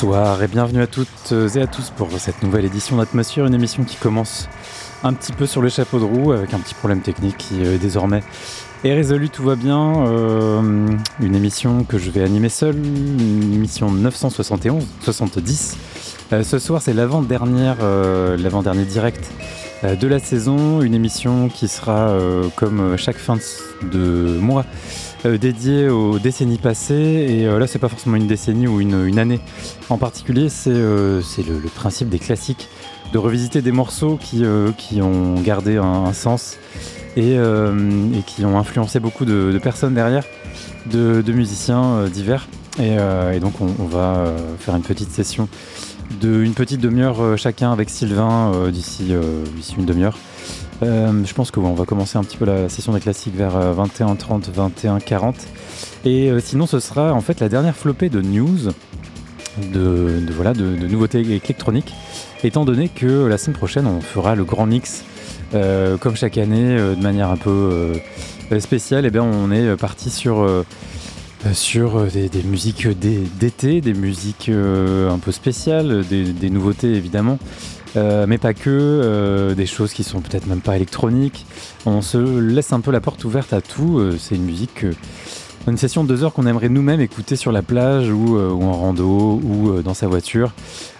Bonsoir et bienvenue à toutes et à tous pour cette nouvelle édition d'Atmosphère, une émission qui commence un petit peu sur le chapeau de roue avec un petit problème technique qui euh, désormais est résolu, tout va bien. Euh, une émission que je vais animer seul, une émission 971, 70. Euh, ce soir, c'est l'avant-dernière, l'avant-dernier direct de la saison, une émission qui sera comme chaque fin de mois dédiée aux décennies passées. Et là, c'est pas forcément une décennie ou une, année en particulier, c'est le, principe des classiques de revisiter des morceaux qui, euh, ont gardé un, sens euh, et, qui ont influencé beaucoup de, personnes derrière, de, musiciens euh, divers. Et, donc on, va faire une petite session de une petite demi-heure chacun avec Sylvain d'ici une demi-heure. je pense qu'on va commencer un petit peu la session des classiques vers 21h30, 21h40. Et sinon, ce sera en fait la dernière flopée de news, de, voilà, de nouveautés électroniques étant donné que la semaine prochaine, on fera le grand mix, euh, comme chaque année, euh, de manière un peu euh, spéciale, eh bien on est parti sur, sur des, musiques d'été, des musiques un peu spéciales, des, nouveautés évidemment. mais pas que, des choses qui sont peut-être même pas électroniques. On se laisse un peu la porte ouverte à tout. c'est une musique une session de deux heures qu'on aimerait nous-mêmes écouter sur la plage ou, euh, en rando ou euh, dans sa voiture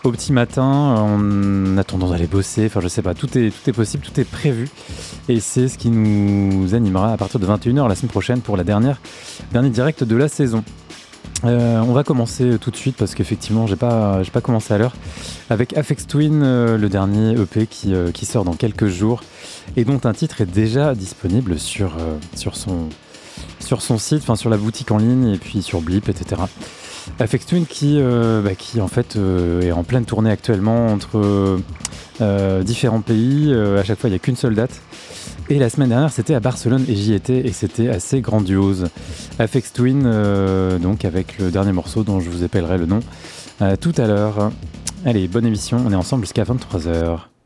au petit matin en attendant d'aller bosser. Enfin, je sais pas, tout est, tout est possible, tout est prévu. Et c'est ce qui nous animera à partir de 21h la semaine prochaine pour la dernière, dernier direct de la saison. Euh, on va commencer tout de suite parce qu'effectivement, j'ai pas, pas commencé à l'heure avec Afex Twin, le dernier EP qui, qui, sort dans quelques jours et dont un titre est déjà disponible sur, sur son sur son site, enfin sur la boutique en ligne et puis sur Blip, etc. Afex Twin qui, euh, bah, qui en fait euh, est en pleine tournée actuellement entre euh, différents pays. à chaque fois, il n'y a qu'une seule date. Et la semaine dernière, c'était à Barcelone et j'y étais et c'était assez grandiose. Afex Twin, donc avec le dernier morceau dont je vous appellerai le nom tout à l'heure. Allez, bonne émission, on est ensemble jusqu'à 23h.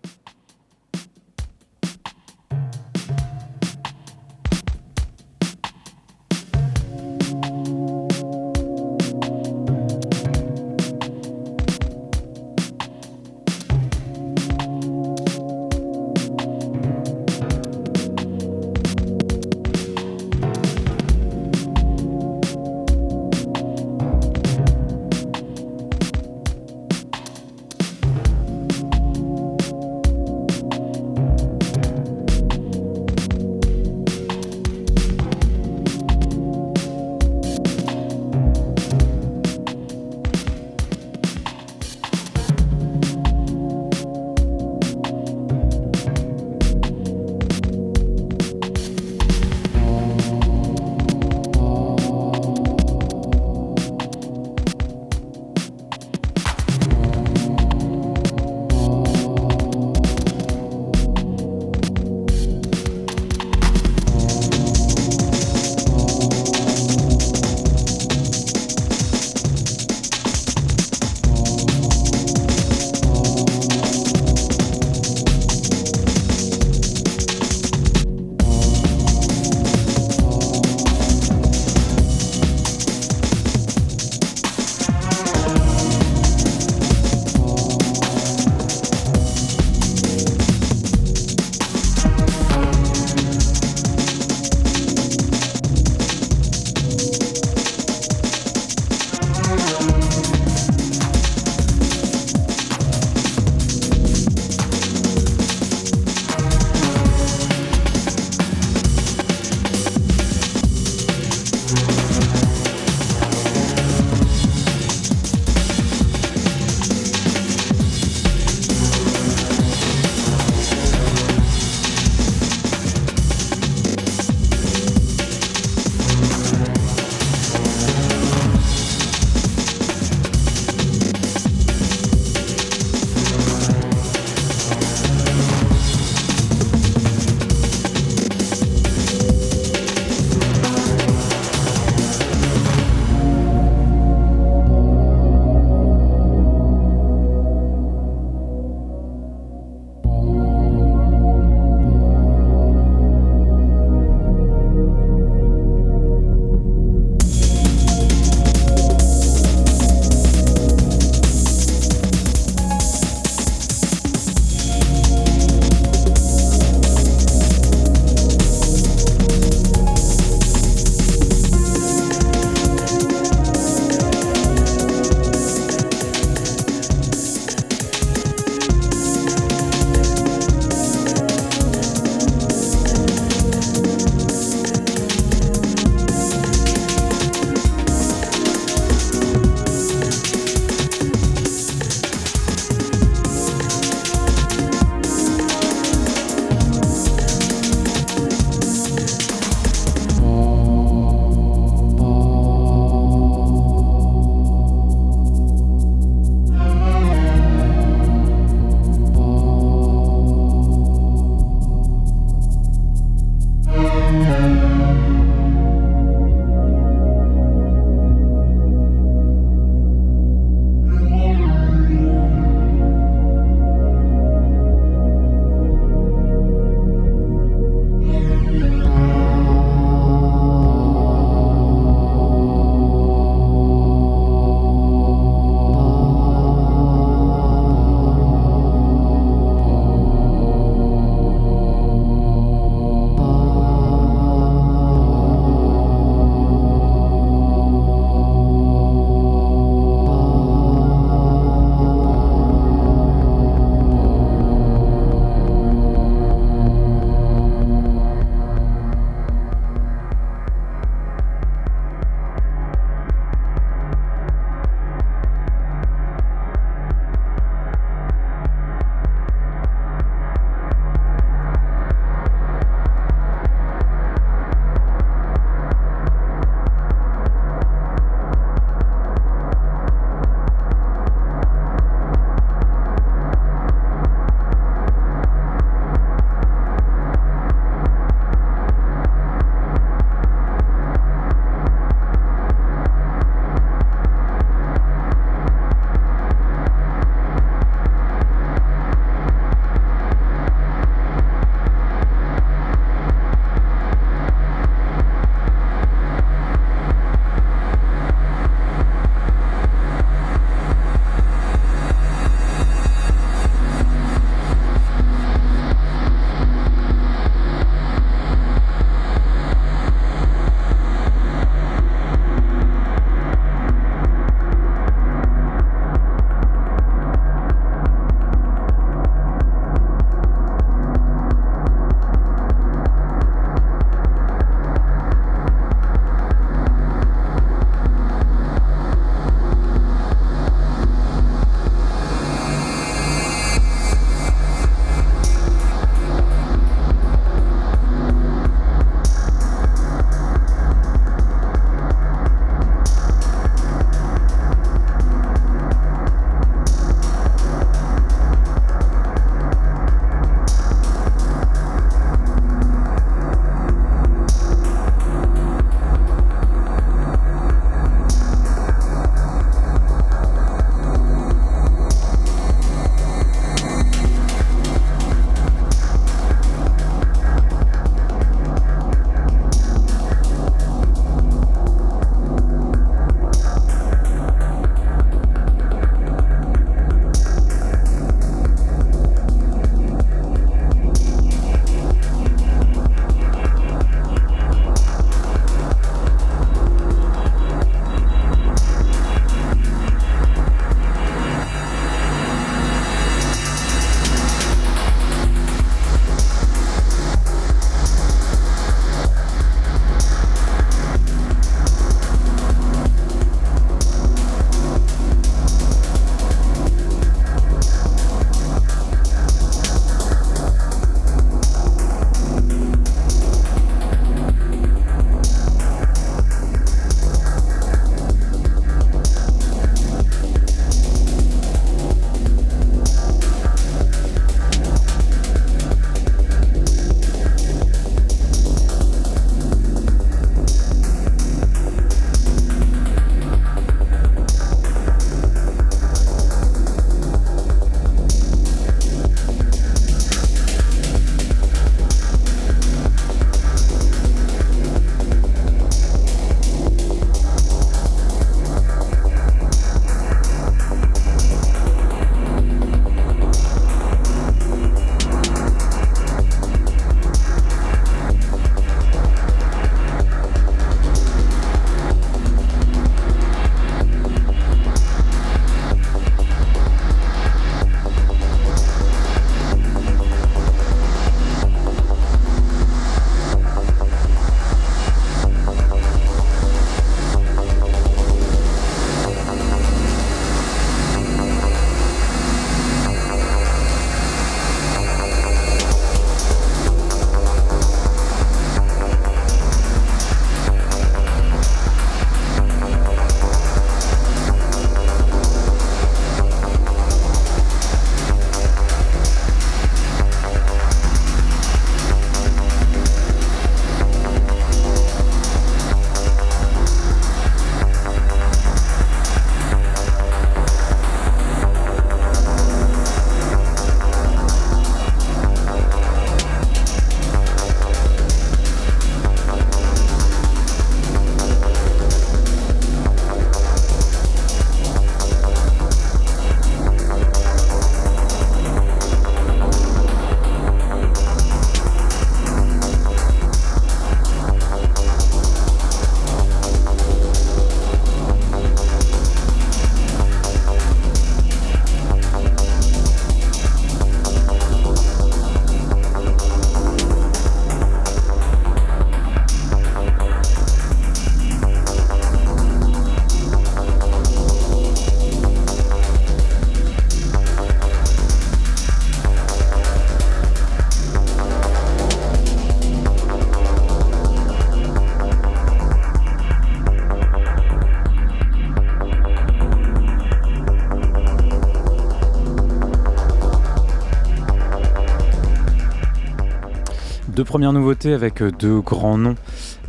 Deux premières nouveautés avec deux grands noms.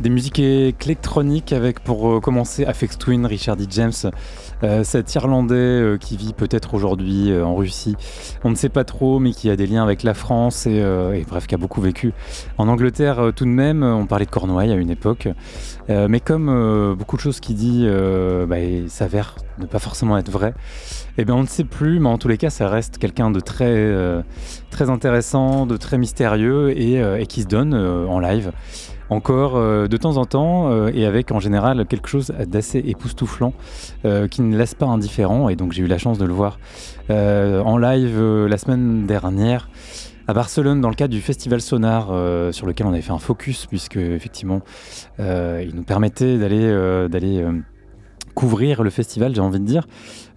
Des musiques électroniques avec pour commencer Afex Twin, Richard D. James, cet Irlandais qui vit peut-être aujourd'hui en Russie. On ne sait pas trop, mais qui a des liens avec la France et, et bref, qui a beaucoup vécu en Angleterre tout de même. On parlait de Cornouailles à une époque. mais comme beaucoup de choses qu'il dit bah, s'avèrent ne pas forcément être vraies, eh bien, on ne sait plus, mais en tous les cas, ça reste quelqu'un de très, euh, très intéressant, de très mystérieux et, euh, qui se donne euh, en live. Encore de temps en temps, et avec en général quelque chose d'assez époustouflant, qui ne laisse pas indifférent. Et donc, j'ai eu la chance de le voir en live la semaine dernière à Barcelone dans le cadre du festival Sonar sur lequel on avait fait un focus puisque effectivement il nous permettait d'aller d'aller couvrir le festival j'ai envie de dire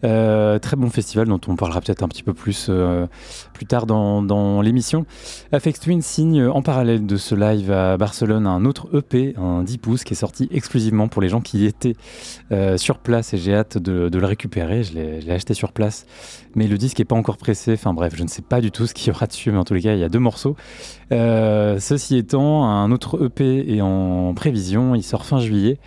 euh, très bon festival dont on parlera peut-être un petit peu plus euh, plus tard dans, l'émission. Afex Twin signe en parallèle de ce live à Barcelone un autre EP, un 10 pouces, qui est sorti exclusivement pour les gens qui étaient euh, sur place et j'ai hâte de, le récupérer. Je l'ai acheté sur place, mais le disque n'est pas encore pressé. Enfin bref, je ne sais pas du tout ce qu'il y aura dessus, mais en tous les cas, il y a deux morceaux. ceci étant, un autre EP est en prévision, il sort fin juillet.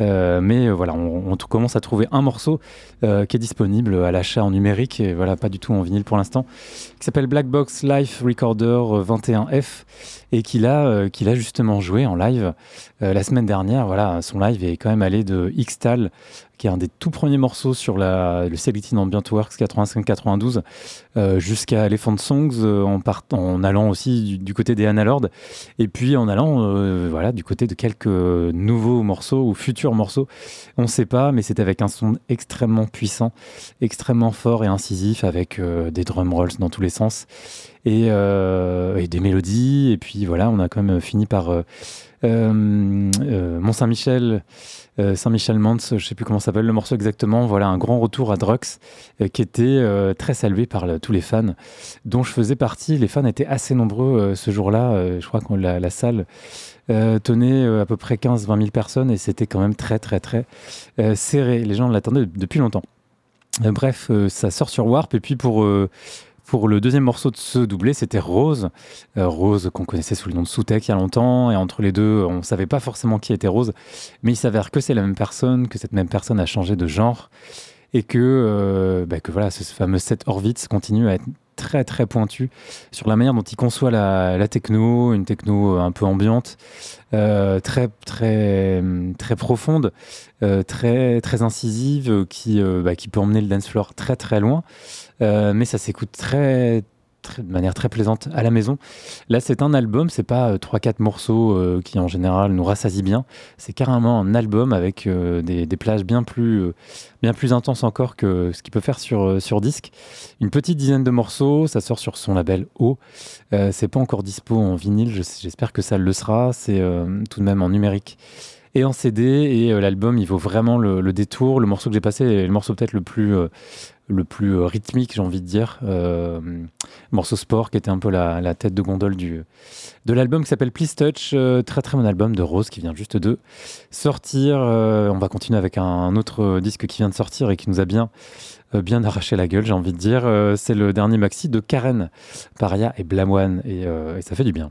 Euh, mais euh, voilà, on, commence à trouver un morceau euh, qui est disponible à l'achat en numérique et voilà, pas du tout en vinyle pour l'instant, qui s'appelle Black Box Life Recorder 21F et qu'il a, justement joué en live la semaine dernière. Voilà, son live est quand même allé de Xtal qui est un des tout premiers morceaux sur le Selected Ambient Works 85-92, euh, jusqu'à Elephant Songs, euh, en, en allant aussi du, côté des Analord, et puis en allant euh, voilà, du côté de quelques nouveaux morceaux ou futurs morceaux. On ne sait pas, mais c'est avec un son extrêmement puissant, extrêmement fort et incisif, avec des drum rolls dans tous les sens. Et, et, des mélodies. Et puis voilà, on a quand même fini par Mont-Saint-Michel. Euh, Saint-Michel-Mans, je ne sais plus comment s'appelle le morceau exactement. Voilà, un grand retour à Drux euh, qui était euh, très salué par tous les fans, dont je faisais partie. Les fans étaient assez nombreux ce jour-là. je crois que la, salle tenait à peu près 15-20 000 personnes et c'était quand même très, très, très serré. Les gens l'attendaient depuis longtemps. bref, ça sort sur Warp et puis pour pour le deuxième morceau de ce doublé, c'était Rose. Euh, Rose qu'on connaissait sous le nom de Soutek il y a longtemps. Et entre les deux, on ne savait pas forcément qui était Rose. Mais il s'avère que c'est la même personne, que cette même personne a changé de genre. Et que, euh, bah, que voilà, ce fameux set Horvitz continue à être très très pointu sur la manière dont il conçoit la, techno, une techno un peu ambiante, euh, très très très profonde, très très incisive, qui bah, qui peut emmener le dance floor très très loin. Euh, mais ça s'écoute de manière très plaisante à la maison. Là, c'est un album, c'est pas 3-4 euh, morceaux euh, qui en général nous rassasient bien. C'est carrément un album avec des, plages bien plus, bien plus intenses encore que ce qu'il peut faire sur, sur disque. Une petite dizaine de morceaux, ça sort sur son label O. c'est pas encore dispo en vinyle, j'espère que ça le sera. C'est tout de même en numérique et en CD. Et l'album, il vaut vraiment le, détour. Le morceau que j'ai passé est le morceau peut-être le plus le plus euh, rythmique, j'ai envie de dire. Euh, morceau sport qui était un peu la, tête de gondole du, de l'album qui s'appelle Please Touch. Euh, très très bon album de Rose qui vient juste de sortir. on va continuer avec un, autre disque qui vient de sortir et qui nous a bien, bien arraché la gueule, j'ai envie de dire. C'est le dernier maxi de Karen, Paria et Blamoine et, et ça fait du bien.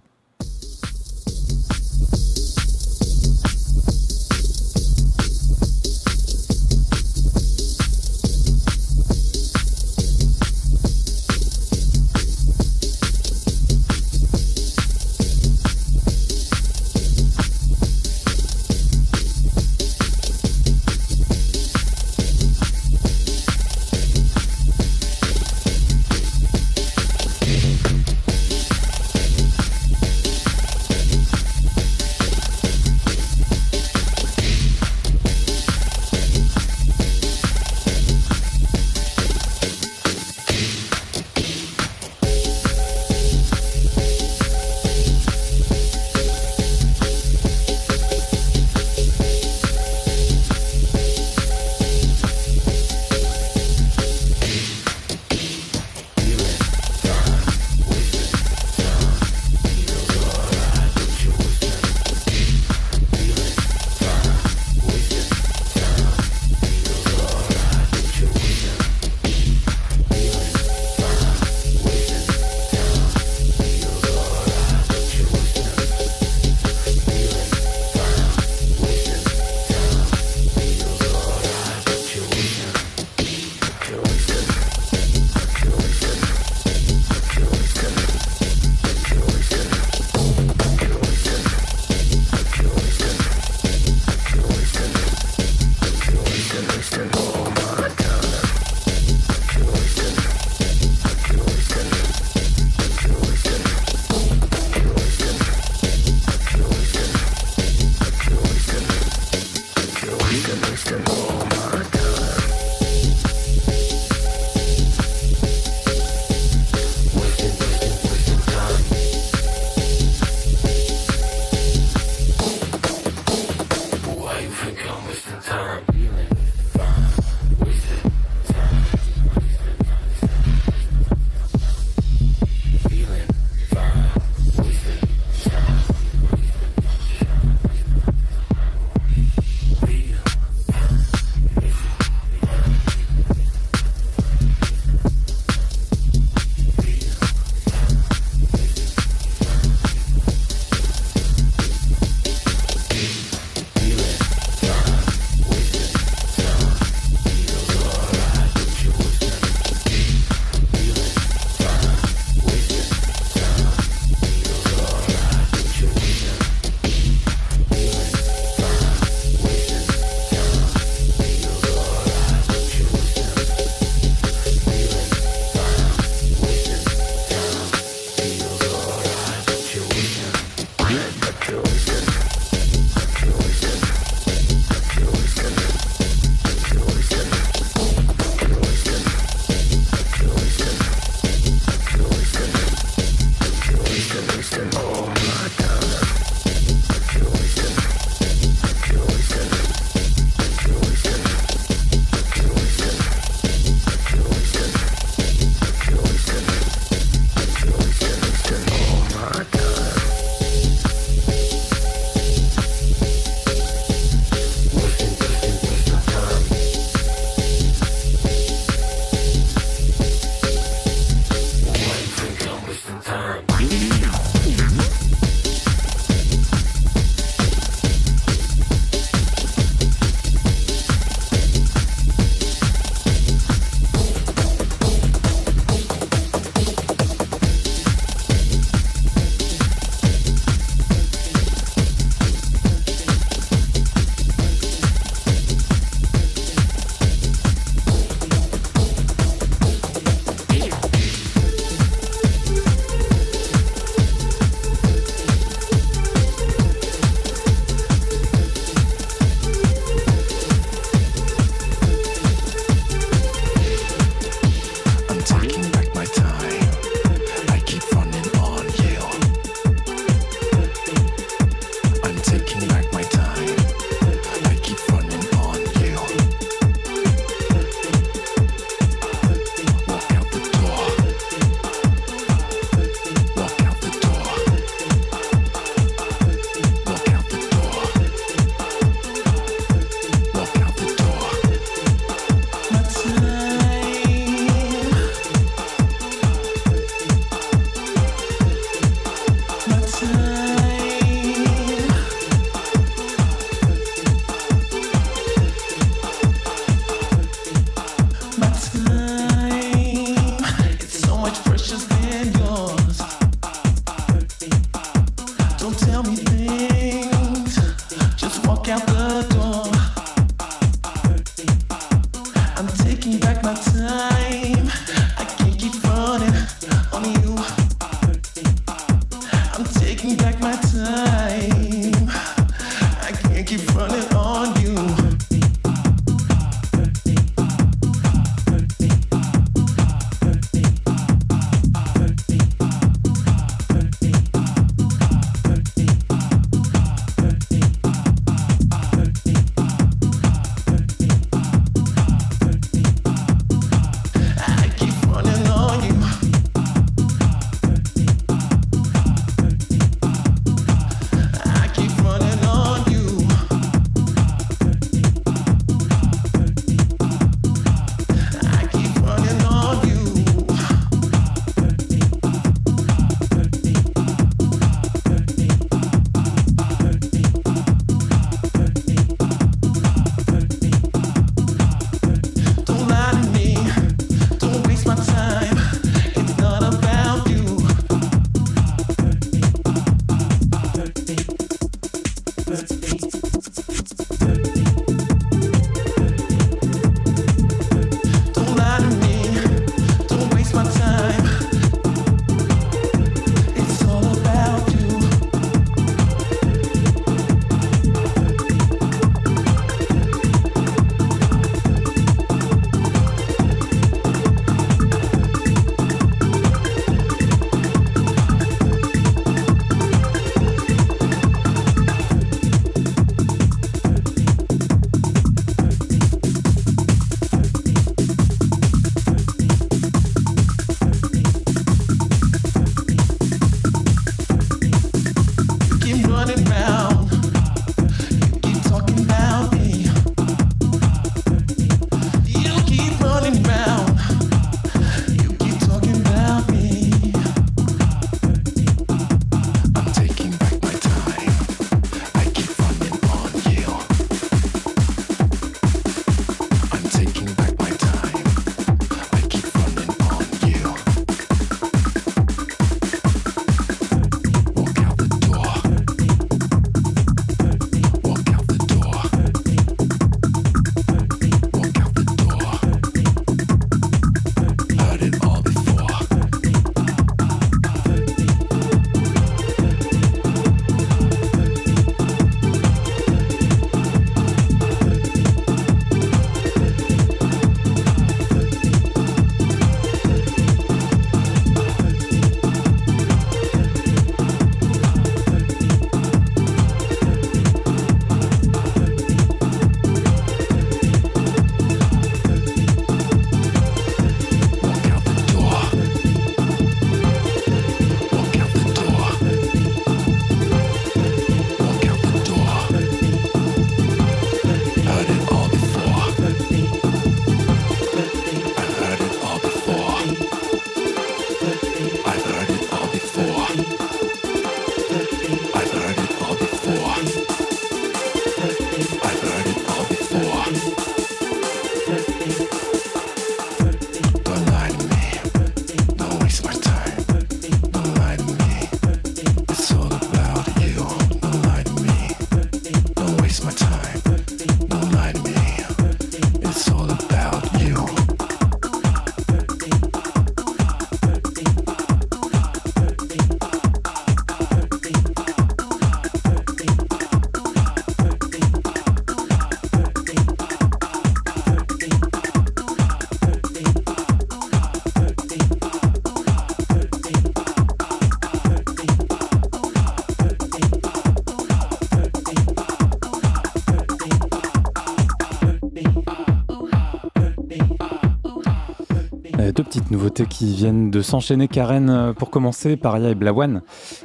Qui viennent de s'enchaîner. Karen, euh, pour commencer, Paria et Blawan.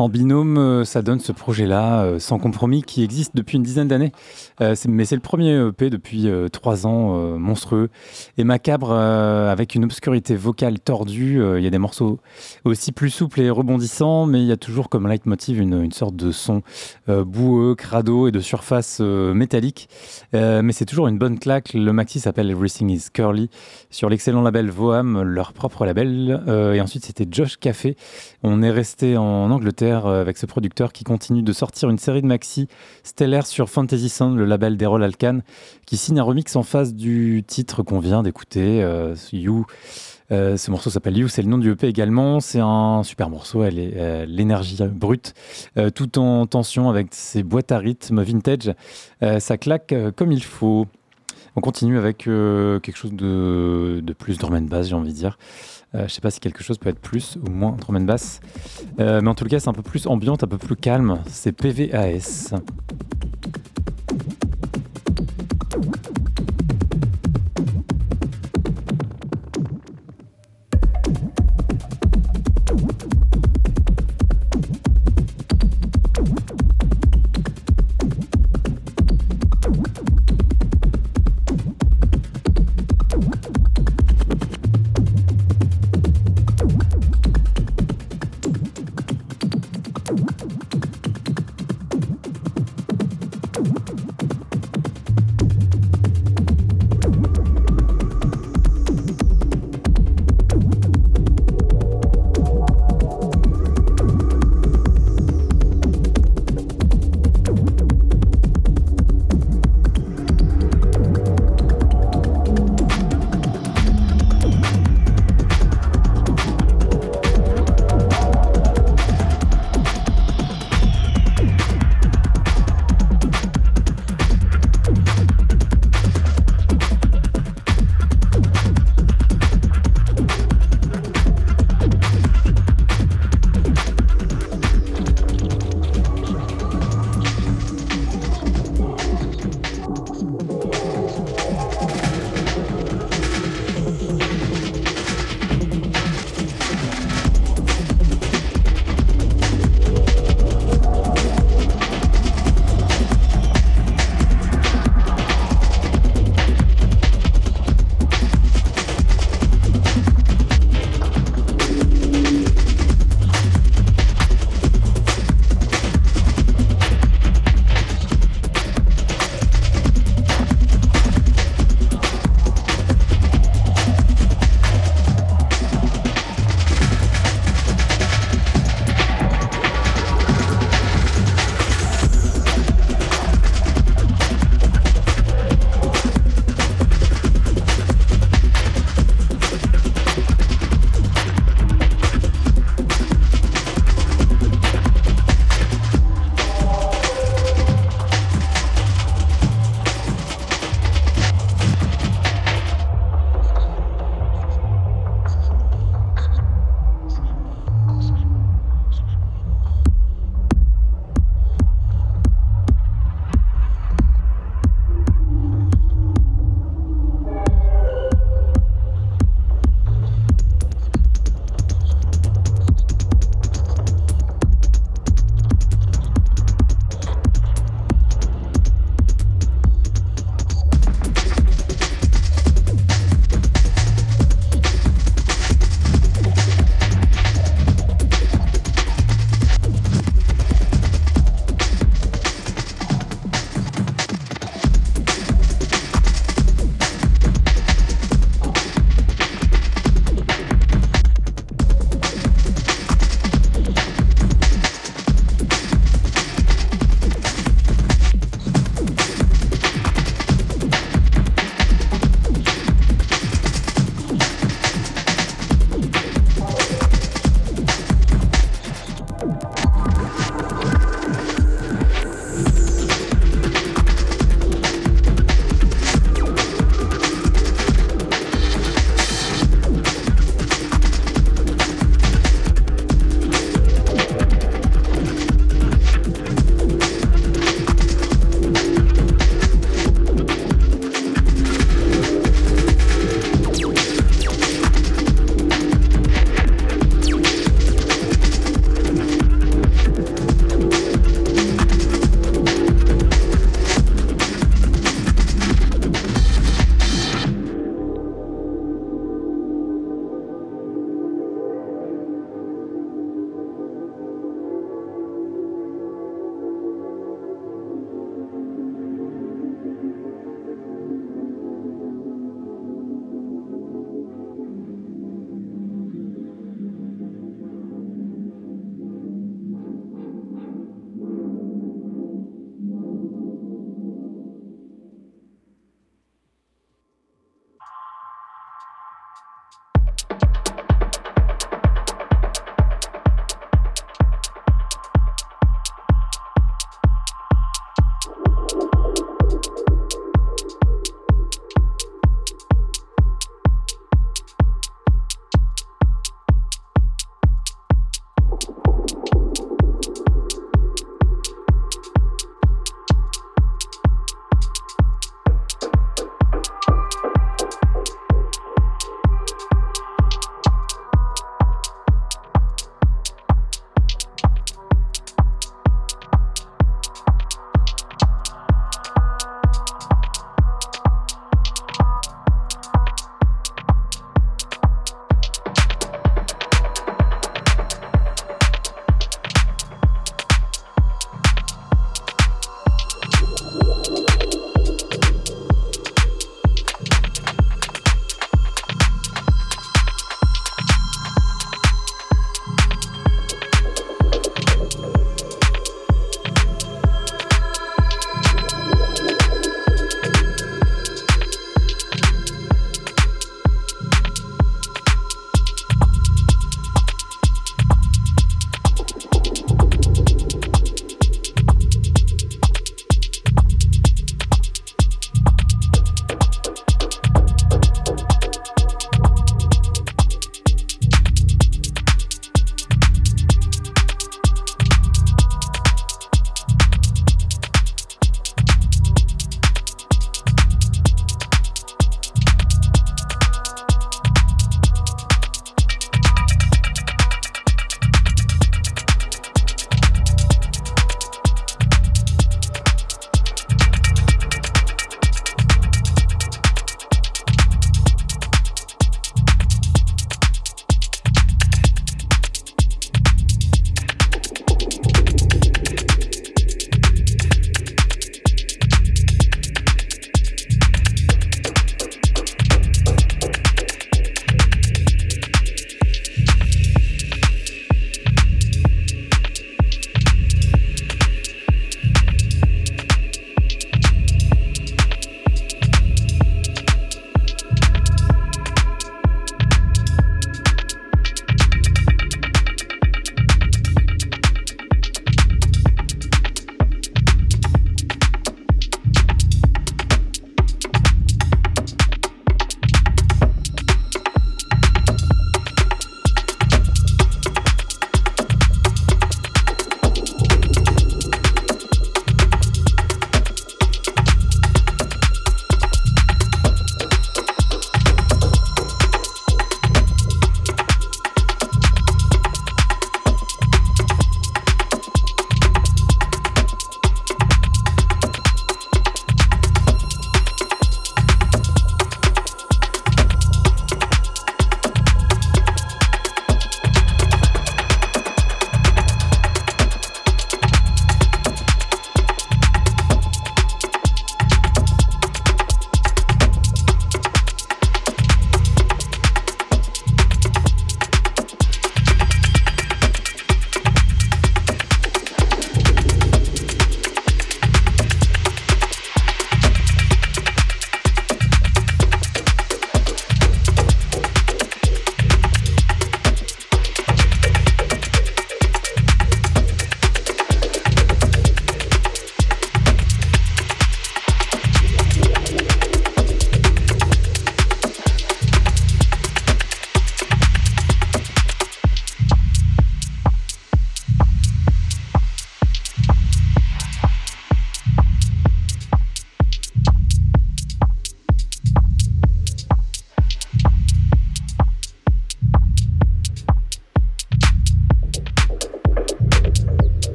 En binôme, euh, ça donne ce projet-là, euh, sans compromis, qui existe depuis une dizaine d'années. mais c'est le premier EP depuis trois ans, monstrueux et macabre, avec une obscurité vocale tordue. Il y a des morceaux aussi plus souples et rebondissants, mais il y a toujours comme leitmotiv une, une sorte de son boueux, crado et de surface métallique. mais c'est toujours une bonne claque. Le maxi s'appelle Everything is Curly sur l'excellent label Voam forment leur propre label. Euh, et ensuite, c'était Josh Café. On est resté en Angleterre euh, avec ce producteur qui continue de sortir une série de maxi stellaire sur Fantasy Sound, le label d'Errol Alkan, qui signe un remix en face du titre qu'on vient d'écouter, You. ce morceau s'appelle You, c'est le nom du EP également. C'est un super morceau, elle est l'énergie brute, tout en tension avec ses boîtes à rythme vintage. ça claque comme il faut. On continue avec euh, quelque chose de, plus drum and bass, j'ai envie de dire. Euh, je sais pas si quelque chose peut être plus ou moins drum and bass. Euh, mais en tout cas, c'est un peu plus ambiante, un peu plus calme. C'est PVAS.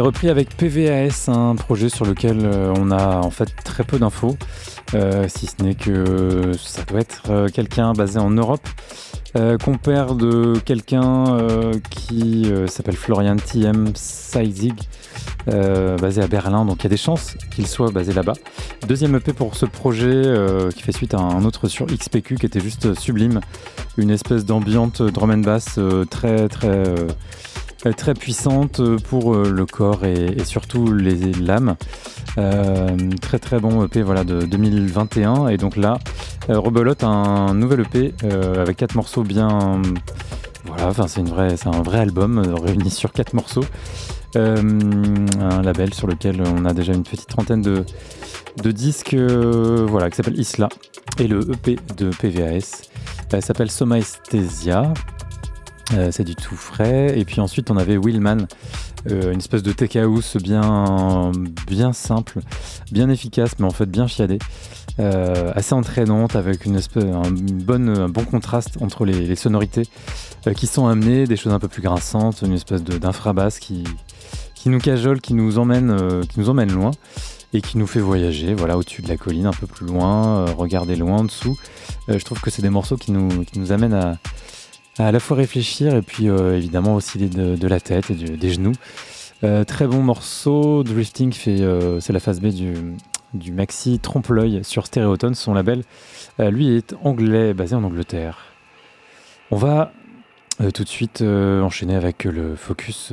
Repris avec PVAS, un projet sur lequel euh, on a en fait très peu d'infos, euh, si ce n'est que ça doit être euh, quelqu'un basé en Europe, compère de quelqu'un qui s'appelle Florian TM Seizig, basé à Berlin, donc il y a des chances qu'il soit basé là-bas. Deuxième EP pour ce projet qui fait suite à un autre sur XPQ qui était juste sublime, une espèce d'ambiante drum and bass très très très puissante pour euh, le corps et, surtout les. Euh, très très bon EP voilà, de 2021 et donc là rebelote un nouvel EP avec quatre morceaux bien voilà enfin c'est c'est un vrai album réuni sur quatre morceaux. Un label sur lequel on a déjà une petite trentaine de, de disques voilà qui s'appelle Isla. Et le EP de PVAS s'appelle Soma Esthesia euh, c'est du tout frais. Et puis ensuite, on avait Willman, euh, une espèce de tech house bien, bien simple, bien efficace, mais en fait bien chiadé. Euh, assez entraînante avec une espèce, un, bon contraste entre les, sonorités qui sont amenées, des choses un peu plus grinçantes, une espèce d'infrabasse qui, qui nous cajole, qui nous emmène, qui nous emmène loin et qui nous fait voyager, voilà, au-dessus de la colline, un peu plus loin, regarder loin en dessous. je trouve que c'est des morceaux qui nous, qui nous amènent à, à la fois réfléchir et puis euh, évidemment aussi de, de, la tête et des genoux. Euh, très bon morceau. Drifting fait, euh, c'est la phase B du, du maxi Trompe l'œil sur Stereoton, son label. lui est anglais, basé en Angleterre. On va tout de suite enchaîner avec le focus,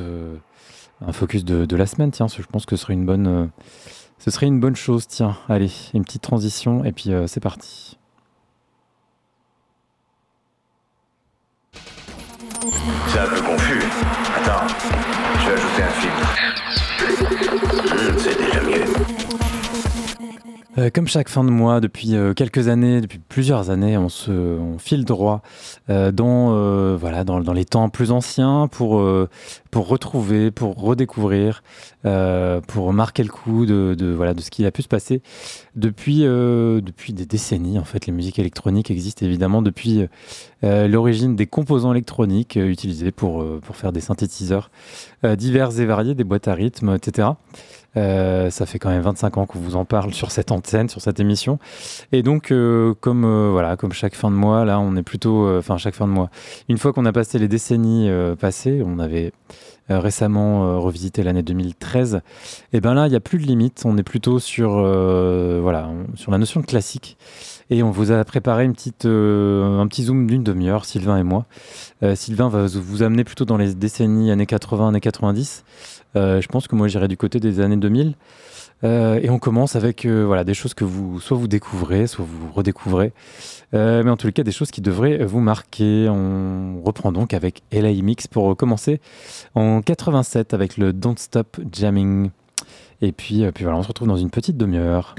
un focus de, de, la semaine. Tiens, je pense que ce serait une bonne, ce serait une bonne chose. Tiens, allez, une petite transition et puis c'est parti. C'est un peu confus. Attends, je vais ajouter un filtre. Euh, comme chaque fin de mois, depuis euh, quelques années, depuis plusieurs années, on se on file droit euh, dans, voilà, dans, dans, les temps plus anciens pour, pour retrouver, pour redécouvrir, pour marquer le coup de, de, voilà, de ce qui a pu se passer depuis, depuis des décennies. En fait, les musiques électroniques existent évidemment depuis l'origine des composants électroniques utilisés pour, pour faire des synthétiseurs divers et variés, des boîtes à rythme, etc. Euh, ça fait quand même 25 ans qu'on vous en parle sur cette antenne, sur cette émission. Et donc, euh, comme euh, voilà, comme chaque fin de mois, là, on est plutôt, enfin chaque fin de mois. Une fois qu'on a passé les décennies passées, on avait récemment revisité l'année 2013. Et ben là, il n'y a plus de limite. On est plutôt sur voilà, sur la notion de classique. Et on vous a préparé une petite, un petit zoom d'une demi-heure, Sylvain et moi. Sylvain va vous amener plutôt dans les décennies années 80, années 90. Euh, je pense que moi j'irai du côté des années 2000. Euh, et on commence avec euh, voilà, des choses que vous, soit vous découvrez, soit vous redécouvrez. mais en tous les cas, des choses qui devraient vous marquer. On reprend donc avec LA Mix pour commencer en 87 avec le Don't Stop Jamming. Et puis, puis voilà, on se retrouve dans une petite demi-heure.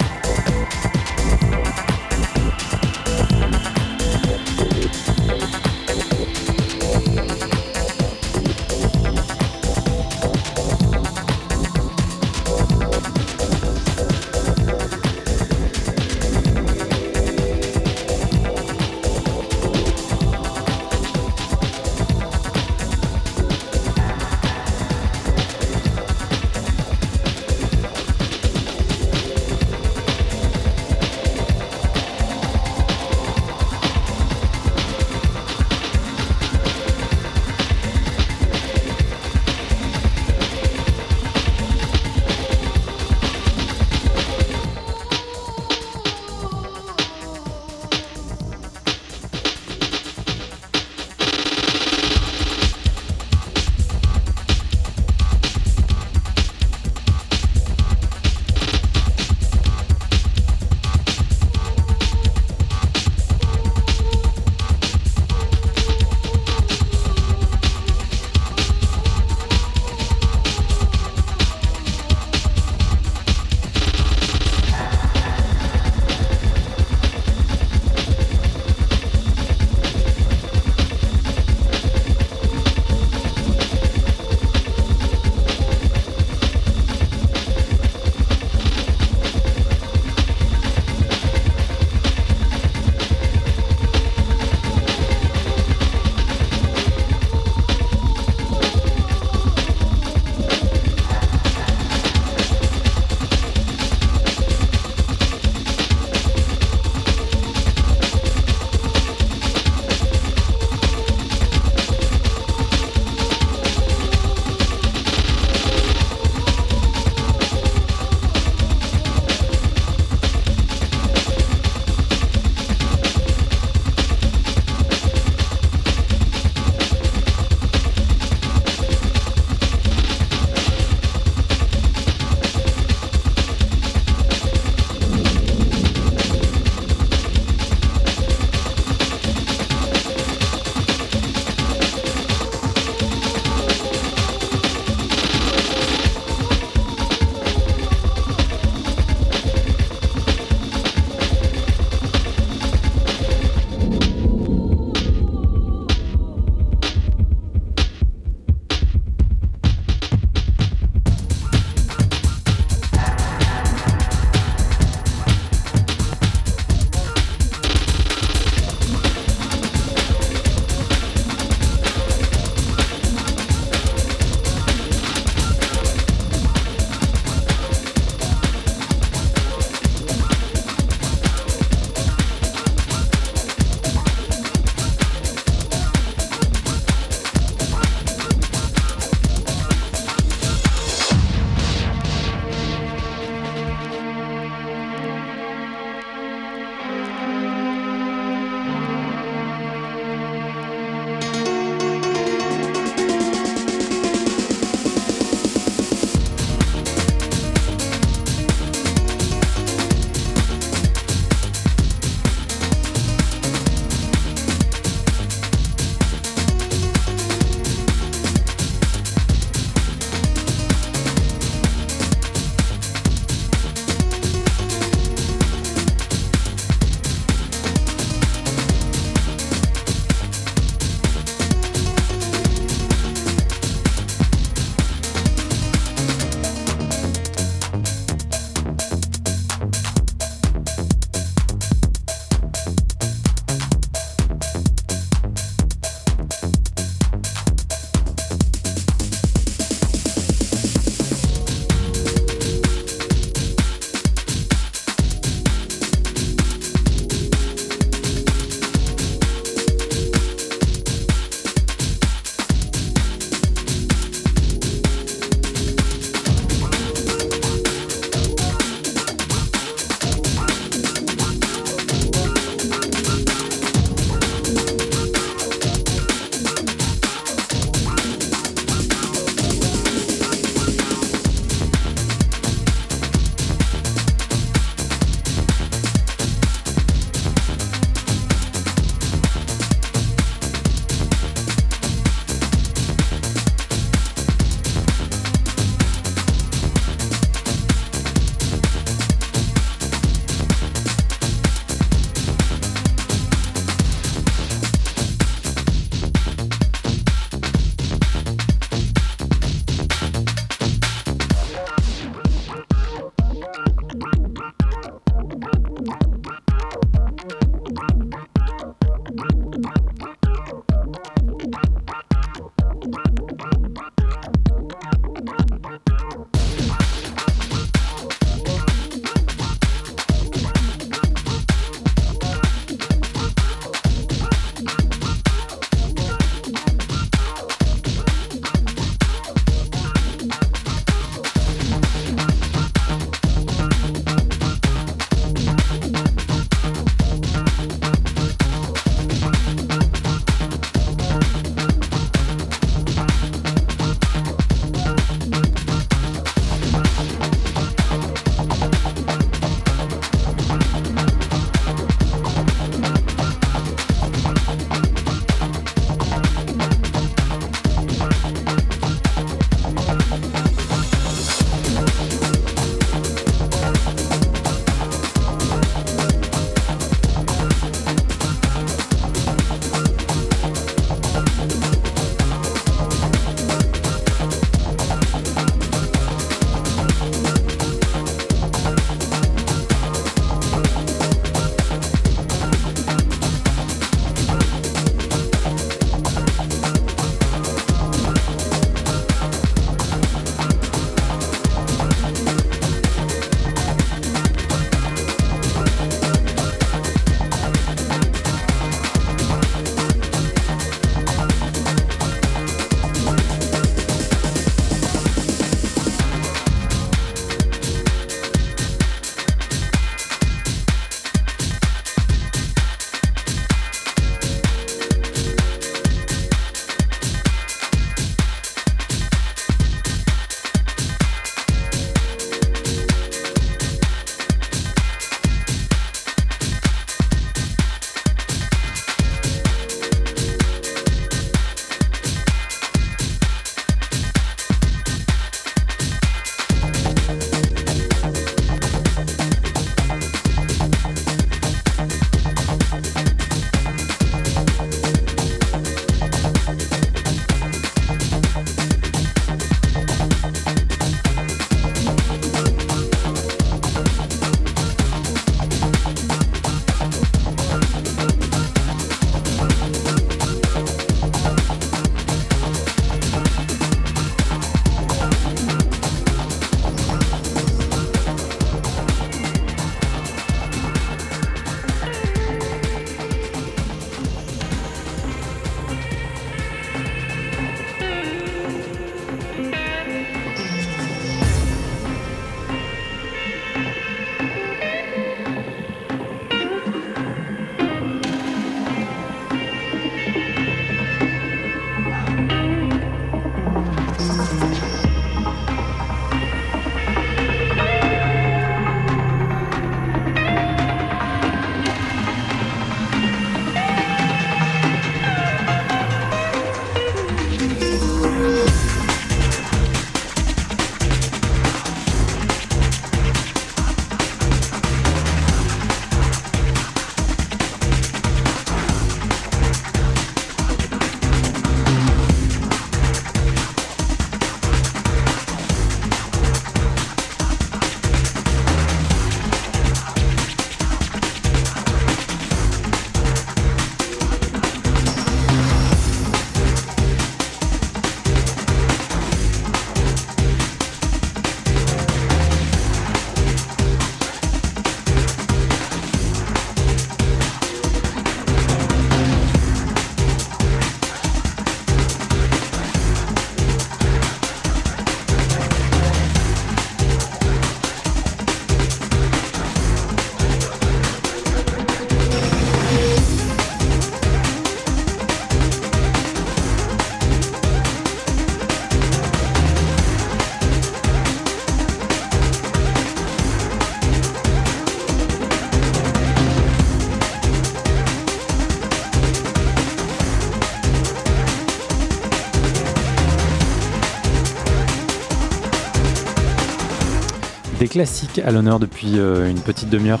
Classiques à l'honneur depuis une petite demi-heure.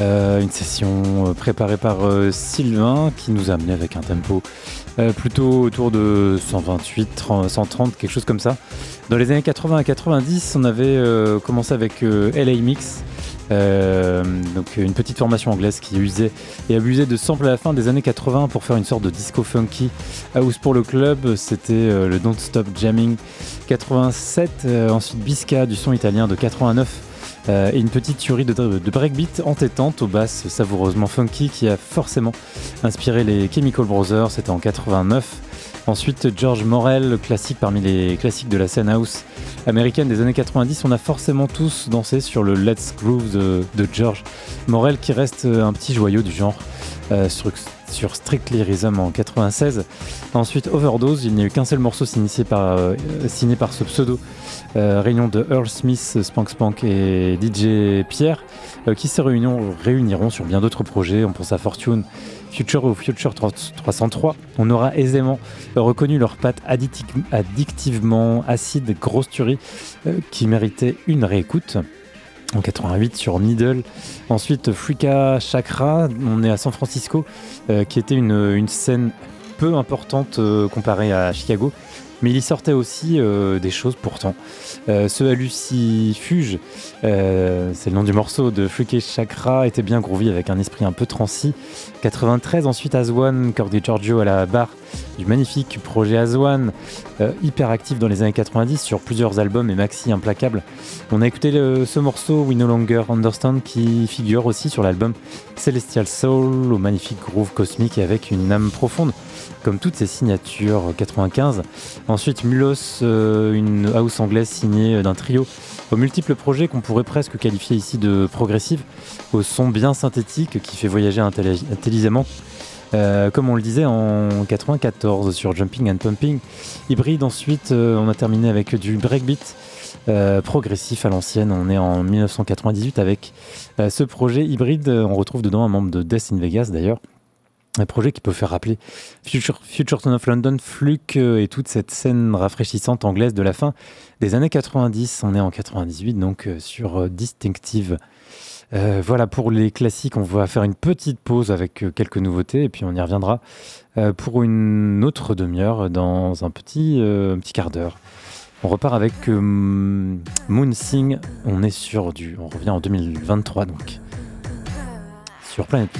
une session préparée par Sylvain qui nous a amené avec un tempo plutôt autour de 128, 130, quelque chose comme ça. Dans les années 80 à 90, on avait commencé avec LA Mix euh, donc une petite formation anglaise qui usait et abusait de samples à la fin des années 80 pour faire une sorte de disco funky house pour le club. C'était euh, le Don't Stop Jamming 87. Euh, ensuite Bisca du son italien de 89. et une petite tuerie de, de, breakbeat entêtante aux basses savoureusement funky qui a forcément inspiré les Chemical Brothers. C'était en 89. Ensuite, George Morel, classique parmi les classiques de la scène house américaine des années 90. On a forcément tous dansé sur le Let's Groove de, George Morel, qui reste un petit joyau du genre euh, sur, Strictly Rhythm en 96. Ensuite, Overdose, il n'y a eu qu'un seul morceau signé par, euh, signé par ce pseudo. Euh, réunion de Earl Smith, Spank Spank et DJ Pierre, qui se réuniront sur bien d'autres projets. On pense à Fortune, Future ou Future 303, on aura aisément reconnu leurs pattes addictivement acides, grosse tuerie, euh, qui méritait une réécoute. En 88 sur Needle. Ensuite, Frika Chakra, on est à San Francisco, euh, qui était une, scène peu importante euh, comparée à Chicago, mais il y sortait aussi euh, des choses pourtant. Euh, ce Hallucifuge, euh, c'est le nom du morceau de Freaky Chakra, était bien groovy avec un esprit un peu transi. 93, ensuite Aswan, Cordy Giorgio à la barre du magnifique projet Aswan, hyper actif dans les années 90 sur plusieurs albums et maxi implacables. On a écouté ce morceau We No Longer Understand qui figure aussi sur l'album Celestial Soul au magnifique groove cosmique avec une âme profonde comme toutes ses signatures 95. Ensuite, Mulos, euh, une house anglaise signée d'un trio aux multiples projets qu'on pourrait presque qualifier ici de progressive, au son bien synthétique qui fait voyager intelligemment. Euh, comme on le disait en 94 sur Jumping and Pumping. Hybride ensuite, euh, on a terminé avec du breakbeat progressif à l'ancienne. On est en 1998 avec ce projet hybride. On retrouve dedans un membre de Death in Vegas d'ailleurs. Un projet qui peut faire rappeler Future, Future Son of London, Fluke euh, et toute cette scène rafraîchissante anglaise de la fin des années 90. On est en 98, donc euh, sur euh, Distinctive. voilà pour les classiques, on va faire une petite pause avec quelques nouveautés et puis on y reviendra pour une autre demi-heure dans un petit, petit quart d'heure. On repart avec Moon Sing, on est sur du. On revient en 2023 donc. Sur Planète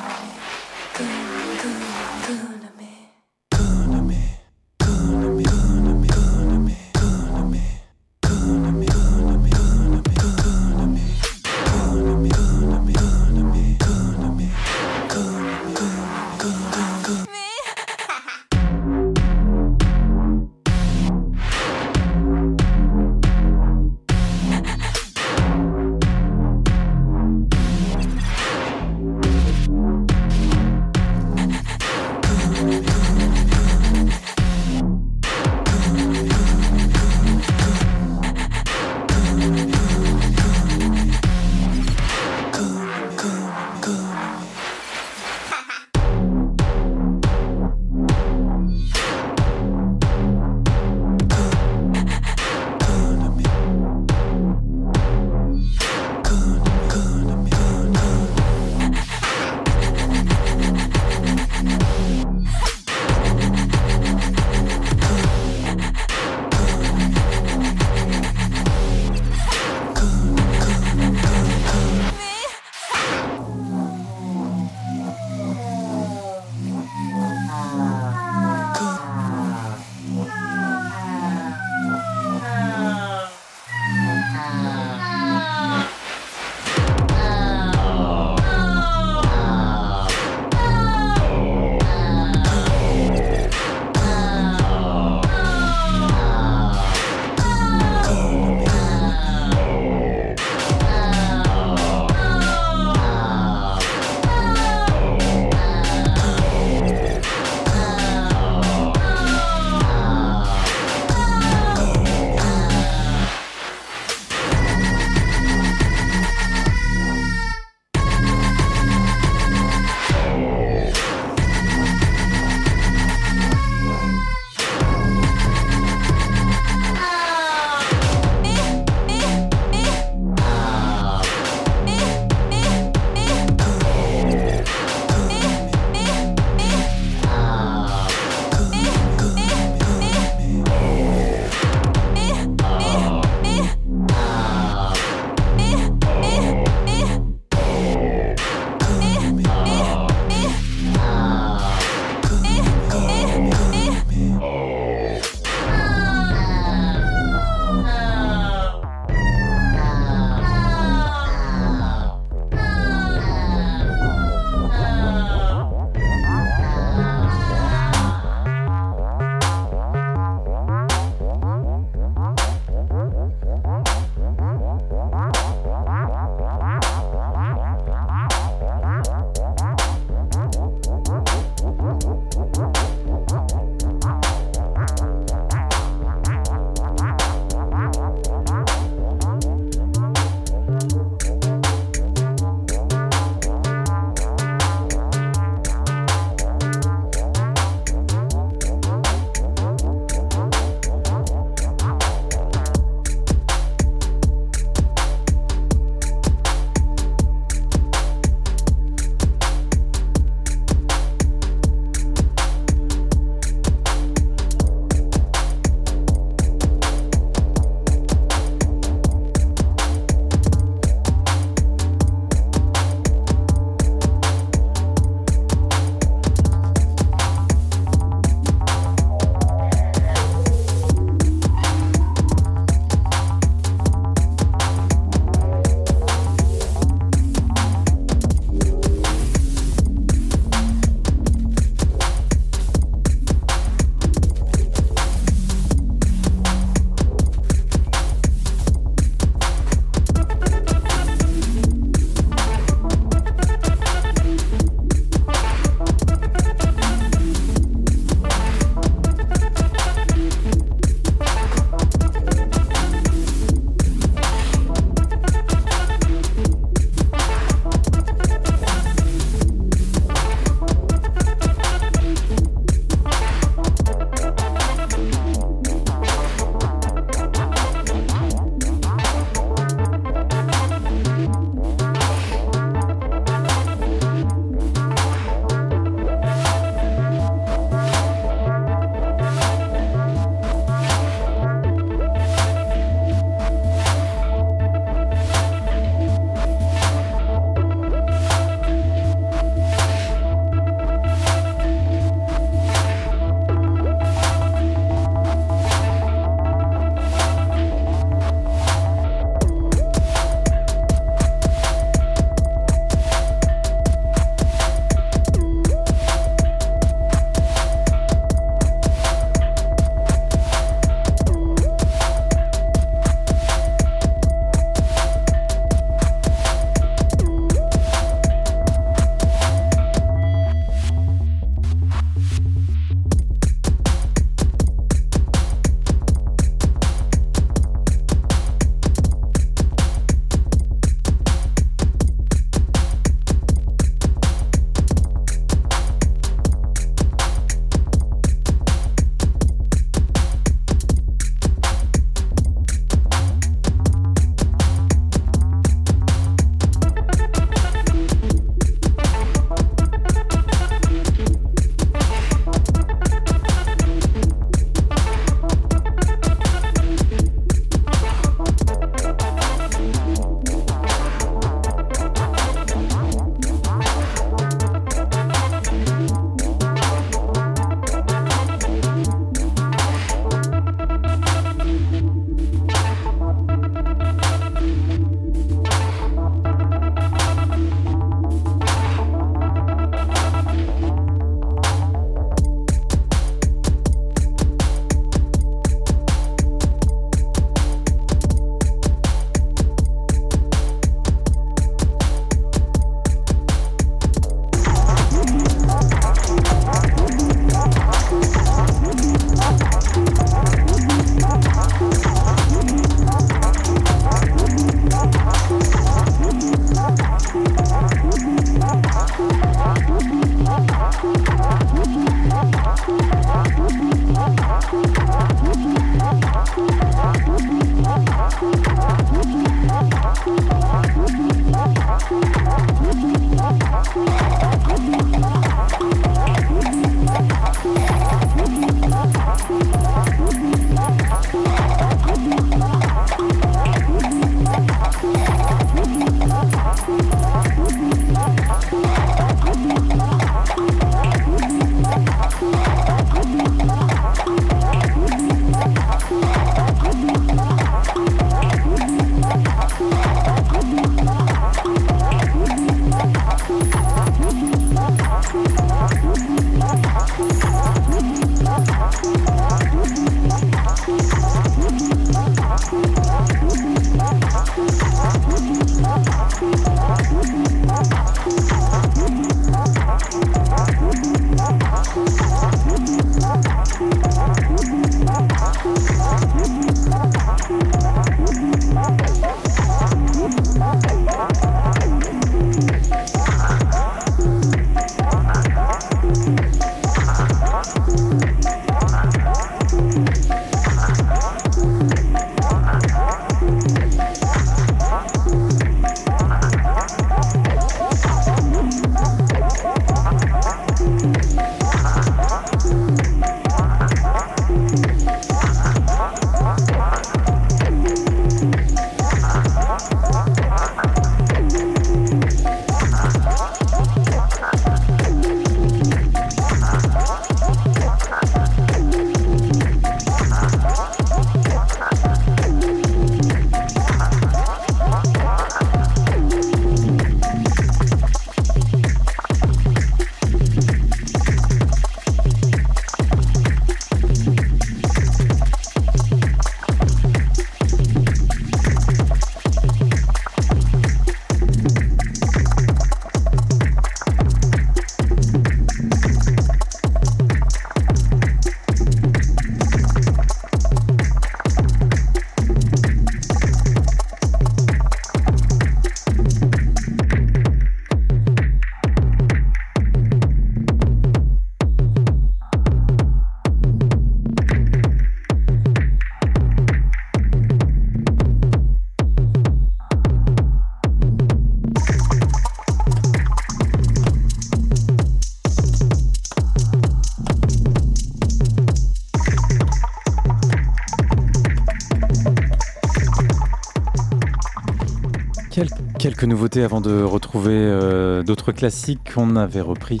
nouveautés avant de retrouver euh, d'autres classiques qu'on avait repris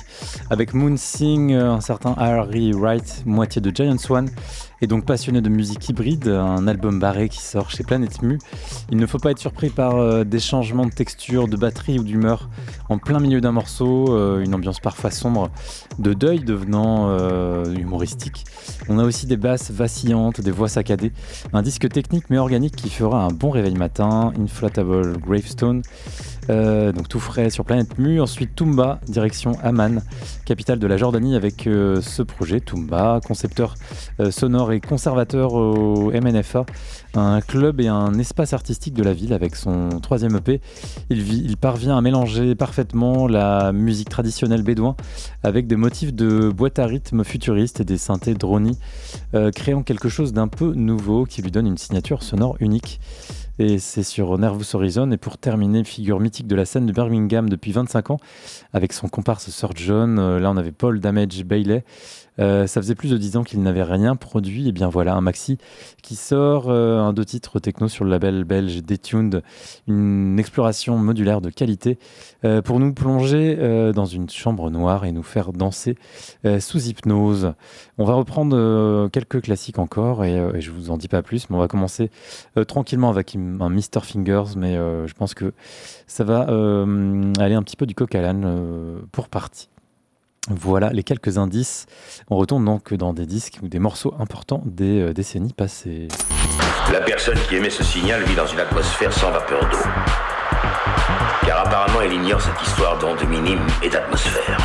avec Moon Sing, un certain Harry Wright, moitié de Giant Swan, et donc passionné de musique hybride, un album barré qui sort chez Planète Mu. Il ne faut pas être surpris par euh, des changements de texture, de batterie ou d'humeur en plein milieu d'un morceau, euh, une ambiance parfois sombre, de deuil devenant humoristique. On a aussi des basses vacillantes, des voix saccadées, un disque technique mais organique qui fera un bon réveil matin, Inflatable Gravestone euh, donc tout frais sur Planète Mu. Ensuite Tumba, direction Amman, capitale de la Jordanie, avec euh, ce projet Tumba, concepteur euh, sonore et conservateur au MNFA, un club et un espace artistique de la ville avec son troisième EP. Il, il parvient à mélanger parfaitement la musique traditionnelle bédouin avec des motifs de boîte à rythme futuriste et des synthés drony, créant quelque chose d'un peu nouveau qui lui donne une signature sonore unique et c'est sur Nervous Horizon. Et pour terminer, figure mythique de la scène de Birmingham depuis 25 ans, avec son comparse Sir John. Euh, là, on avait Paul Damage Bailey, euh, ça faisait plus de 10 ans qu'il n'avait rien produit. Et bien voilà, un maxi qui sort, euh, un deux titres techno sur le label belge Detuned, une exploration modulaire de qualité euh, pour nous plonger dans une chambre noire et nous faire danser sous hypnose. On va reprendre quelques classiques encore et, et, je vous en dis pas plus, mais on va commencer tranquillement avec un Mr. Fingers, mais je pense que ça va aller un petit peu du coq à l'âne pour partie. Voilà les quelques indices. On retourne donc dans des disques ou des morceaux importants des euh, décennies passées. La personne qui émet ce signal vit dans une atmosphère sans vapeur d'eau. Car apparemment, elle ignore cette histoire d'ondes minimes et d'atmosphère.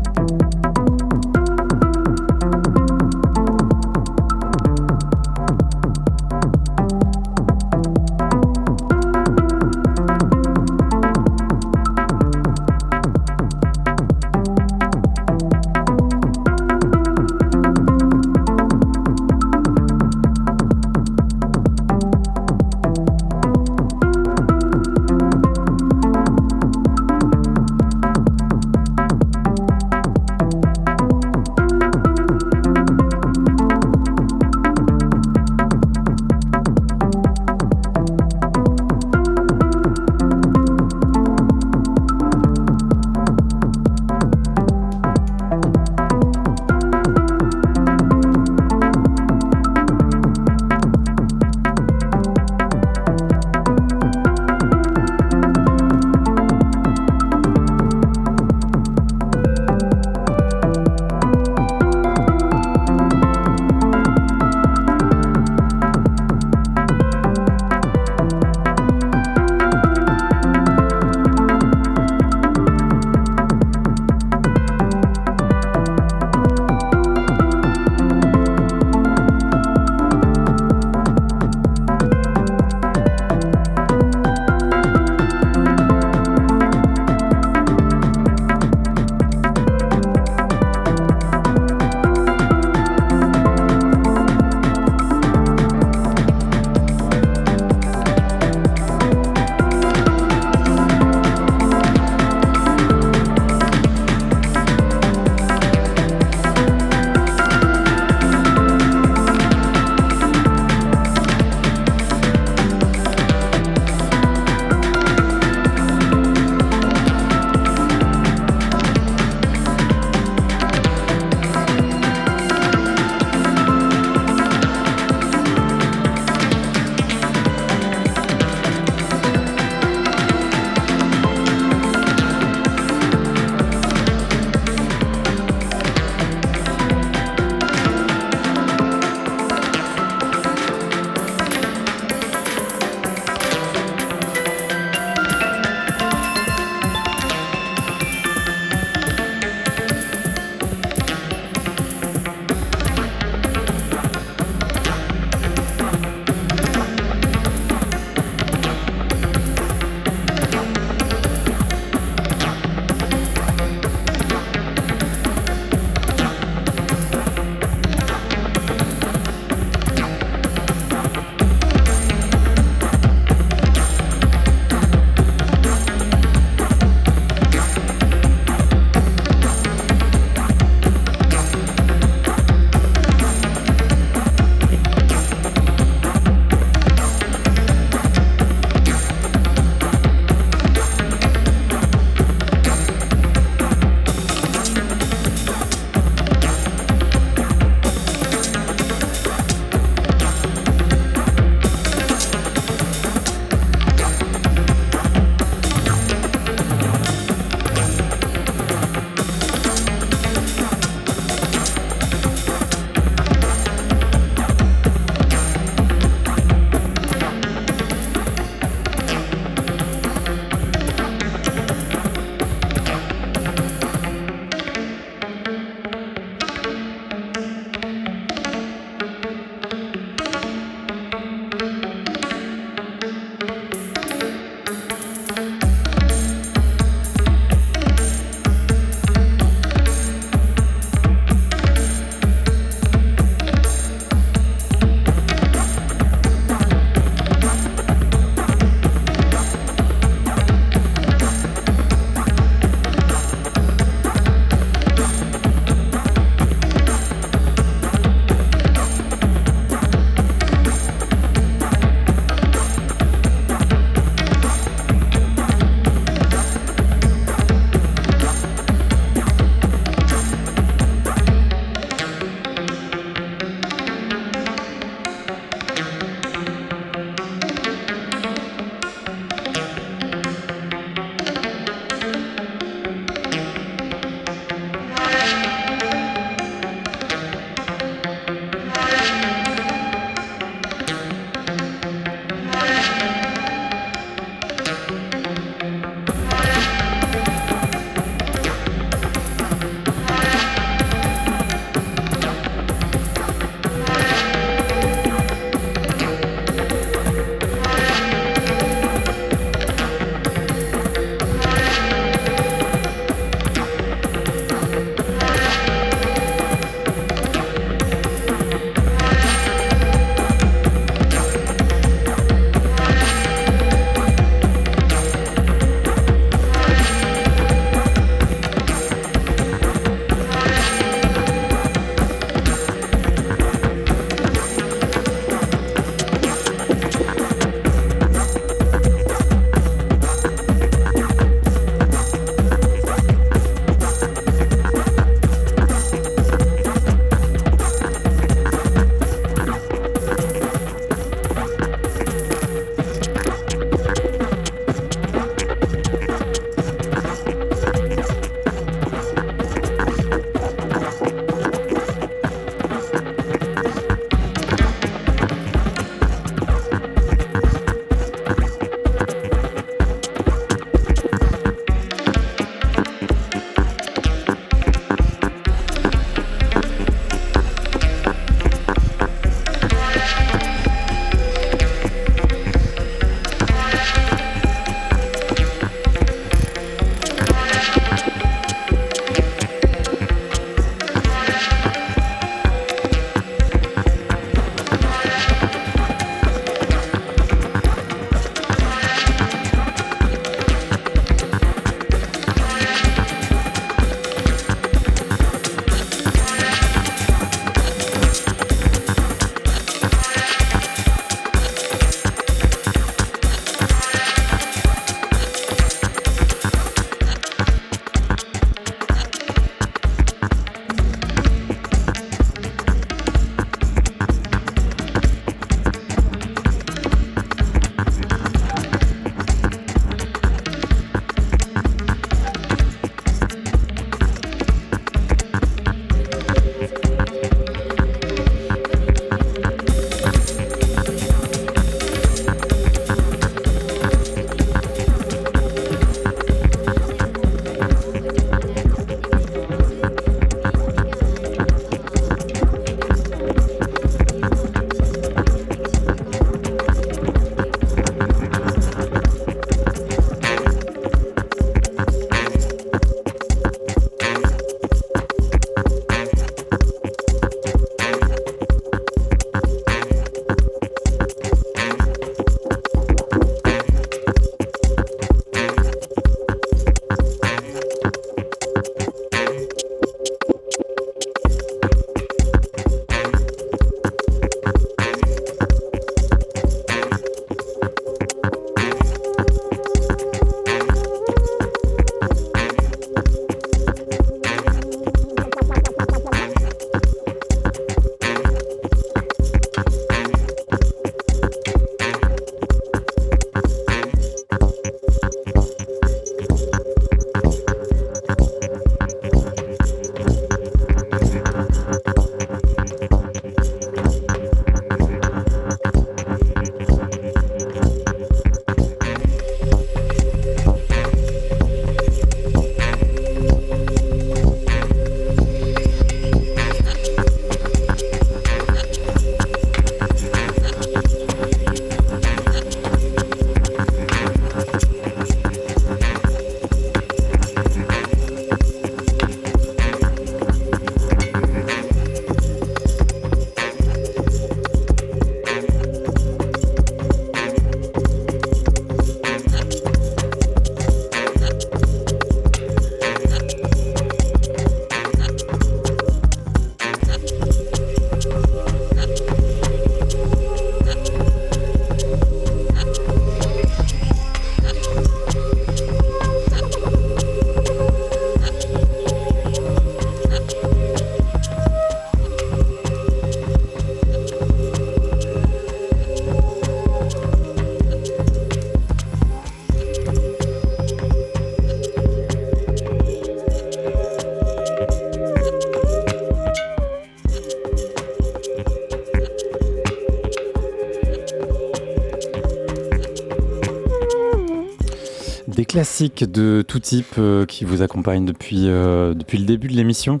Classiques de tout type euh, qui vous accompagnent depuis, euh, depuis le début de l'émission.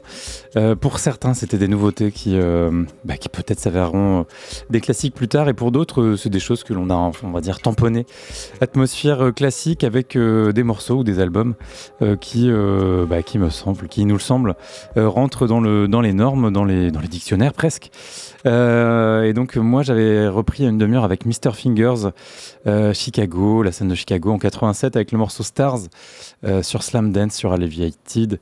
Euh, pour certains, c'était des nouveautés qui, bah, qui peut-être s'avéreront des classiques plus tard, et pour d'autres, c'est des choses que l'on a, on va dire, tamponnées. Atmosphère classique avec des morceaux ou des albums qui, bah, qui me semblent, qui nous le semblent, rentrent dans, le, dans les normes, dans les, dans les dictionnaires presque. et donc, moi, j'avais repris une demi-heure avec Mr. Fingers, Chicago, la scène de Chicago en 87 avec le morceau Stars euh, sur Slam Dance, sur Alleviated.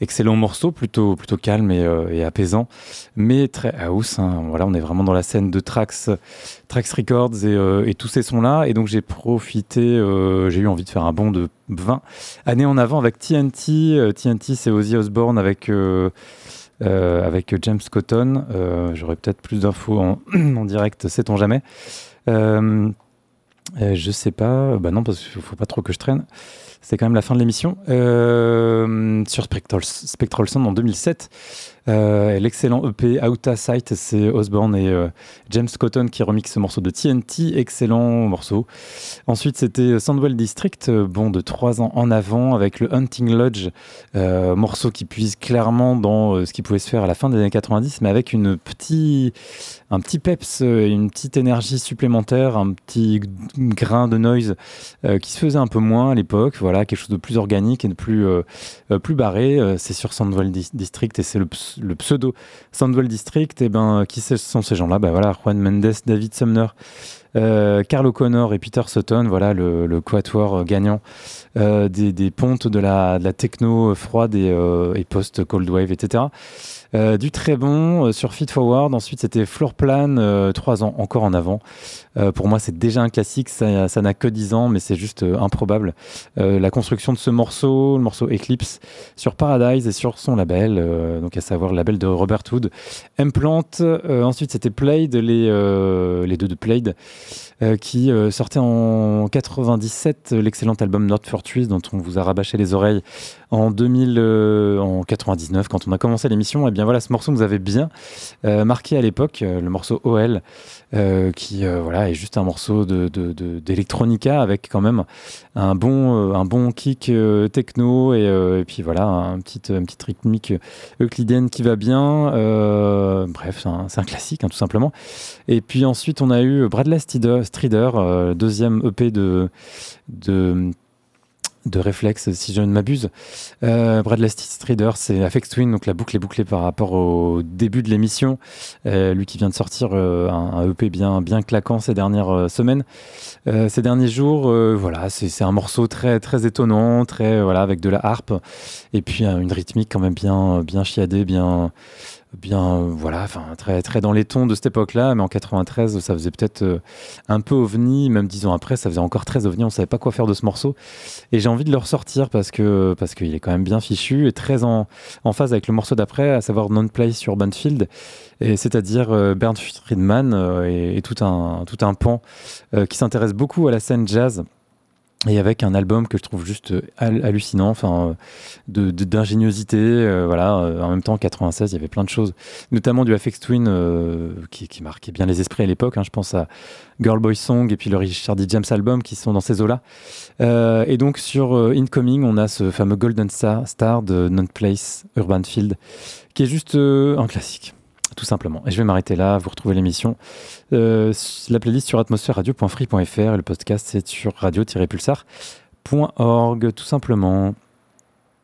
Excellent morceau, plutôt, plutôt calme et, euh, apaisant, mais très house. Hein. Voilà, on est vraiment dans la scène de Trax, Trax Records et, euh, et tous ces sons-là. Et donc j'ai profité, j'ai eu envie de faire un bond de 20 années en avant avec TNT. TNT, c'est Ozzy Osbourne avec. avec James Cotton. J'aurai peut-être plus d'infos en, direct, sait-on jamais. Euh, je sais pas. Bah non, parce qu'il faut pas trop que je traîne. C'est quand même la fin de l'émission. Euh, sur Spectral, Spectral Sound en 2007. Euh, l'excellent EP Outa Sight, c'est Osborne et euh, James Cotton qui remixent ce morceau de TNT. Excellent morceau. Ensuite, c'était Sandwell District, euh, bon, de trois ans en avant, avec le Hunting Lodge, morceau qui puise clairement dans ce qui pouvait se faire à la fin des années 90, mais avec une petit, un petit peps, une petite énergie supplémentaire, un petit grain de noise qui se faisait un peu moins à l'époque. Voilà, quelque chose de plus organique et de plus, plus barré. c'est sur Sandwell District et c'est le le pseudo Sandwell District, et eh ben, qui sont ces gens-là? Ben voilà, Juan Mendes, David Sumner, euh, Carl O'Connor et Peter Sutton, voilà le, le quatuor gagnant euh, des, pontes de la, de la techno froide et, euh, et post-cold wave, etc. Euh, du très bon sur Feed Forward. Ensuite, c'était Floor Plan, trois ans encore en avant. pour moi, c'est déjà un classique. Ça, n'a que 10 ans, mais c'est juste improbable. la construction de ce morceau, le morceau Eclipse, sur Paradise et sur son label, donc à savoir le label de Robert Hood. Implant. ensuite, c'était Played, les, deux de Played. Euh, qui euh, sortait en 97 l'excellent album Not for Trees dont on vous a rabâché les oreilles en 2000 euh, en 99 quand on a commencé l'émission eh bien voilà ce morceau nous avait bien marqué à l'époque le morceau OL qui voilà est juste un morceau de d'électronica avec quand même un bon un bon kick techno et, puis voilà un petit une petite rythmique euclidienne qui va bien bref c'est un, classique hein, tout simplement. Et puis ensuite on a eu Bradley Strider, euh, deuxième EP de, de, de Reflex, si je ne m'abuse. Euh, Bradley Strider, c'est Afex Twin, donc la boucle est bouclée par rapport au début de l'émission. Euh, lui qui vient de sortir un, EP bien, bien claquant ces dernières semaines. ces derniers jours, voilà, c'est un morceau très, très étonnant, très, voilà, avec de la harpe, et puis une rythmique quand même bien, bien chiadée, bien bien voilà enfin très dans les tons de cette époque-là mais en 93 ça faisait peut-être euh, un peu ovni même dix ans après ça faisait encore très ovni on savait pas quoi faire de ce morceau. Et j'ai envie de le ressortir parce que parce qu'il est quand même bien fichu et très en, en phase avec le morceau d'après à savoir Non Place sur Banfield. Et c'est-à-dire euh, Bernd Friedman euh, et, et, tout un tout un pan qui s'intéresse beaucoup à la scène jazz et avec un album que je trouve juste euh, hallucinant, enfin, de, d'ingéniosité, euh, voilà. Euh, en même temps, en 96, il y avait plein de choses, notamment du FX Twin qui, qui, marquait bien les esprits à l'époque. Hein. je pense à Girl Boy Song et puis le Richard D. James album qui sont dans ces eaux-là. et donc sur Incoming, on a ce fameux Golden Star, Star de Non Place Urban Field, qui est juste un classique tout simplement. Et je vais m'arrêter là, vous retrouvez l'émission. Euh, la playlist sur atmosphère-radio.free.fr et le podcast c'est sur radio-pulsar.org, tout simplement.